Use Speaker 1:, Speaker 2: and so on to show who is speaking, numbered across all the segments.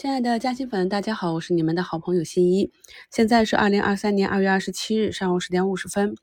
Speaker 1: 亲爱的嘉兴粉，大家好，我是你们的好朋友新一。现在是二零二三年二月二十七日上午十点五十分。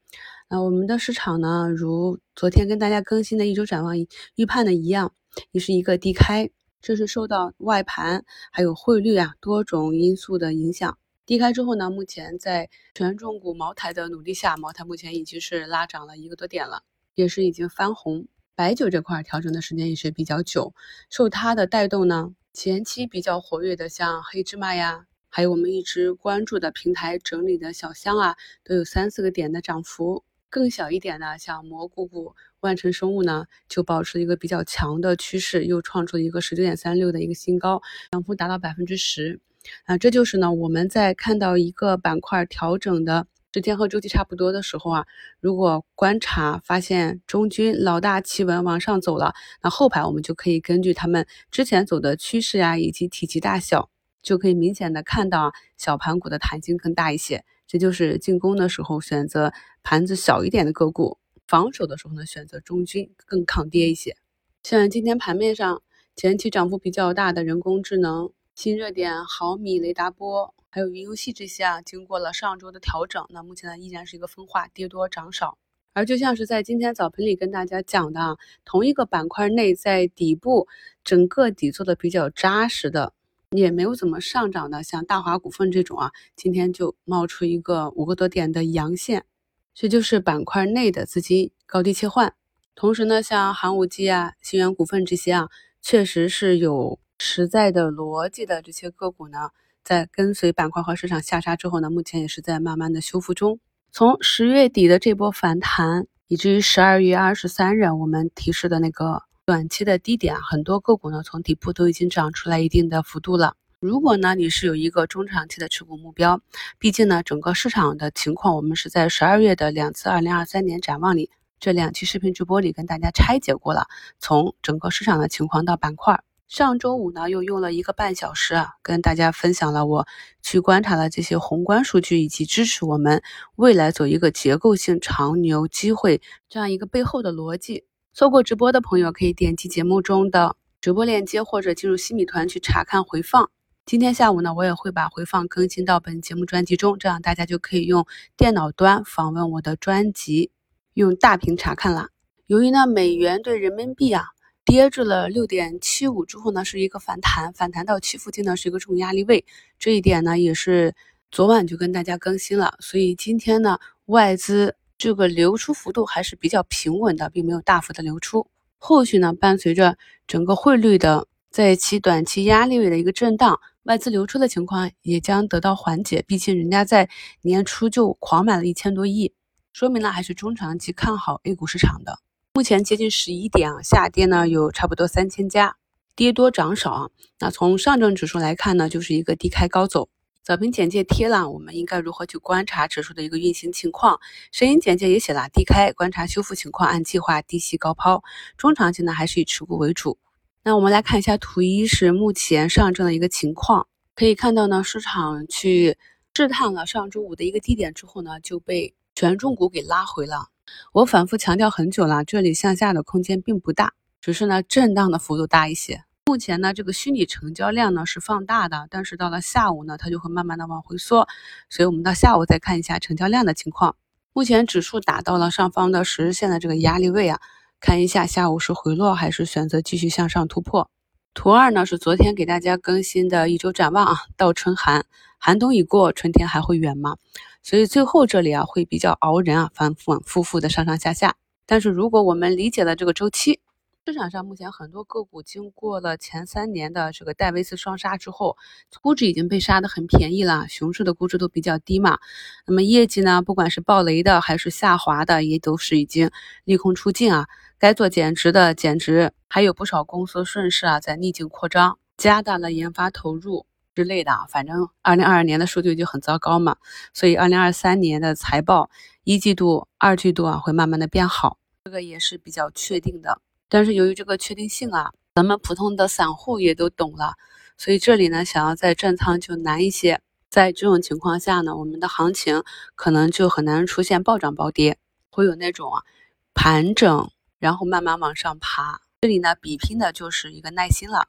Speaker 1: 那我们的市场呢，如昨天跟大家更新的一周展望预判的一样，也是一个低开。这是受到外盘还有汇率啊多种因素的影响。低开之后呢，目前在权重股茅台的努力下，茅台目前已经是拉涨了一个多点了，也是已经翻红。白酒这块调整的时间也是比较久，受它的带动呢。前期比较活跃的，像黑芝麻呀，还有我们一直关注的平台整理的小香啊，都有三四个点的涨幅。更小一点的，像蘑菇股、万城生物呢，就保持一个比较强的趋势，又创出了一个十九点三六的一个新高，涨幅达到百分之十。啊，这就是呢，我们在看到一个板块调整的。时间和周期差不多的时候啊，如果观察发现中军老大企稳往上走了，那后排我们就可以根据他们之前走的趋势呀，以及体积大小，就可以明显的看到啊，小盘股的弹性更大一些。这就是进攻的时候选择盘子小一点的个股，防守的时候呢选择中军更抗跌一些。像今天盘面上前期涨幅比较大的人工智能、新热点、毫米、雷达波。还有云游戏这些啊，经过了上周的调整，那目前呢依然是一个分化，跌多涨少。而就像是在今天早盘里跟大家讲的啊，同一个板块内，在底部整个底做的比较扎实的，也没有怎么上涨的，像大华股份这种啊，今天就冒出一个五个多点的阳线，这就是板块内的资金高低切换。同时呢，像寒武纪啊、新源股份这些啊，确实是有实在的逻辑的这些个股呢。在跟随板块和市场下杀之后呢，目前也是在慢慢的修复中。从十月底的这波反弹，以至于十二月二十三日我们提示的那个短期的低点，很多个股呢从底部都已经涨出来一定的幅度了。如果呢你是有一个中长期的持股目标，毕竟呢整个市场的情况，我们是在十二月的两次二零二三年展望里这两期视频直播里跟大家拆解过了，从整个市场的情况到板块。上周五呢，又用了一个半小时啊，跟大家分享了我去观察的这些宏观数据，以及支持我们未来走一个结构性长牛机会这样一个背后的逻辑。错过直播的朋友可以点击节目中的直播链接，或者进入西米团去查看回放。今天下午呢，我也会把回放更新到本节目专辑中，这样大家就可以用电脑端访问我的专辑，用大屏查看了。由于呢，美元对人民币啊。跌至了六点七五之后呢，是一个反弹，反弹到七附近呢是一个重压力位，这一点呢也是昨晚就跟大家更新了，所以今天呢外资这个流出幅度还是比较平稳的，并没有大幅的流出。后续呢伴随着整个汇率的在其短期压力位的一个震荡，外资流出的情况也将得到缓解。毕竟人家在年初就狂买了一千多亿，说明呢还是中长期看好 A 股市场的。目前接近十一点啊，下跌呢有差不多三千家，跌多涨少啊。那从上证指数来看呢，就是一个低开高走。早评简介贴了，我们应该如何去观察指数的一个运行情况？声音简介也写了，低开观察修复情况，按计划低吸高抛。中长期呢还是以持股为主。那我们来看一下图一，是目前上证的一个情况，可以看到呢，市场去试探了上周五的一个低点之后呢，就被权重股给拉回了。我反复强调很久了，这里向下的空间并不大，只是呢震荡的幅度大一些。目前呢这个虚拟成交量呢是放大的，但是到了下午呢它就会慢慢的往回缩，所以我们到下午再看一下成交量的情况。目前指数达到了上方的十日线的这个压力位啊，看一下下午是回落还是选择继续向上突破。图二呢是昨天给大家更新的一周展望啊，到春寒，寒冬已过，春天还会远吗？所以最后这里啊会比较熬人啊，反反复复的上上下下。但是如果我们理解了这个周期，市场上目前很多个股经过了前三年的这个戴维斯双杀之后，估值已经被杀的很便宜了，熊市的估值都比较低嘛。那么业绩呢，不管是暴雷的还是下滑的，也都是已经利空出尽啊。该做减值的减值，还有不少公司顺势啊在逆境扩张，加大了研发投入。之类的，反正二零二二年的数据就很糟糕嘛，所以二零二三年的财报一季度、二季度啊会慢慢的变好，这个也是比较确定的。但是由于这个确定性啊，咱们普通的散户也都懂了，所以这里呢想要再震仓就难一些。在这种情况下呢，我们的行情可能就很难出现暴涨暴跌，会有那种啊盘整，然后慢慢往上爬。这里呢比拼的就是一个耐心了。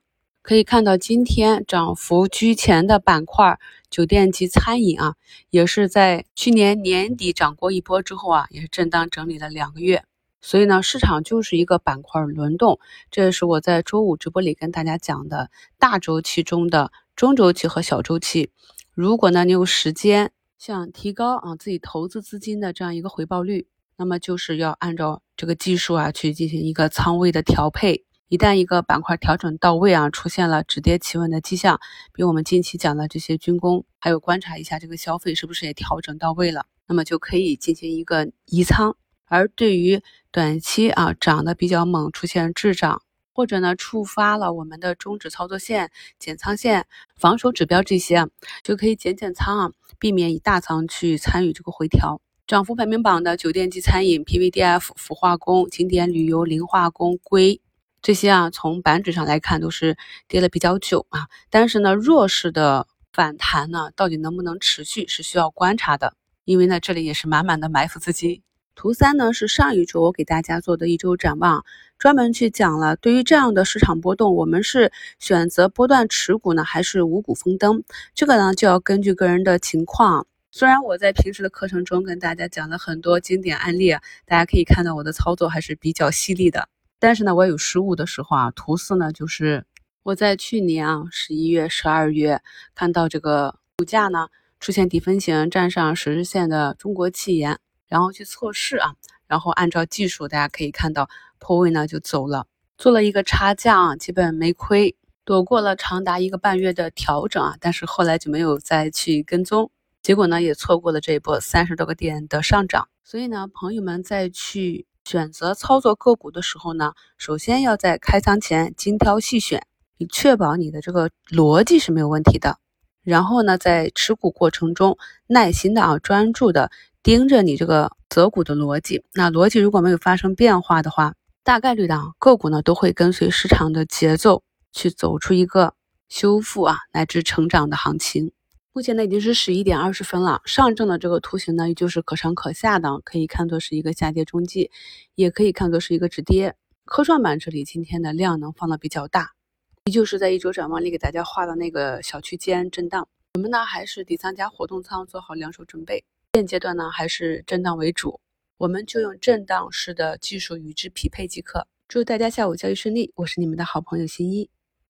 Speaker 1: 可以看到今天涨幅居前的板块，酒店及餐饮啊，也是在去年年底涨过一波之后啊，也是震荡整理了两个月。所以呢，市场就是一个板块轮动，这也是我在周五直播里跟大家讲的大周期中的中周期和小周期。如果呢，你有时间想提高啊自己投资资金的这样一个回报率，那么就是要按照这个技术啊去进行一个仓位的调配。一旦一个板块调整到位啊，出现了止跌企稳的迹象，比如我们近期讲的这些军工，还有观察一下这个消费是不是也调整到位了，那么就可以进行一个移仓。而对于短期啊涨得比较猛，出现滞涨，或者呢触发了我们的终止操作线、减仓线、防守指标这些，就可以减减仓啊，避免以大仓去参与这个回调。涨幅排名榜的酒店及餐饮、PVDF、氟化工、景点旅游、磷化工、硅这些啊，从板指上来看都是跌了比较久啊。但是呢，弱势的反弹呢，到底能不能持续是需要观察的，因为呢这里也是满满的埋伏资金。图三呢是上一周我给大家做的一周展望，专门去讲了对于这样的市场波动，我们是选择波段持股呢，还是五股封灯？这个呢就要根据个人的情况。虽然我在平时的课程中跟大家讲了很多经典案例，大家可以看到我的操作还是比较犀利的。但是呢，我有失误的时候啊。图四呢就是我在去年啊十一月、十二月看到这个股价呢出现底分型，站上十日线的中国气研。然后去测试啊，然后按照技术，大家可以看到破位呢就走了，做了一个差价啊，基本没亏，躲过了长达一个半月的调整啊，但是后来就没有再去跟踪，结果呢也错过了这一波三十多个点的上涨。所以呢，朋友们再去选择操作个股的时候呢，首先要在开仓前精挑细选，以确保你的这个逻辑是没有问题的。然后呢，在持股过程中耐心的啊，专注的。盯着你这个择股的逻辑，那逻辑如果没有发生变化的话，大概率的啊个股呢都会跟随市场的节奏去走出一个修复啊乃至成长的行情。目前呢已经是十一点二十分了，上证的这个图形呢依旧是可上可下的，可以看作是一个下跌中继，也可以看作是一个止跌。科创板这里今天的量能放的比较大，依旧是在一周展望里给大家画的那个小区间震荡。我们呢还是底仓加活动仓，做好两手准备。现阶段呢，还是震荡为主，我们就用震荡式的技术与之匹配即可。祝大家下午交易顺利，我是你们的好朋友新一。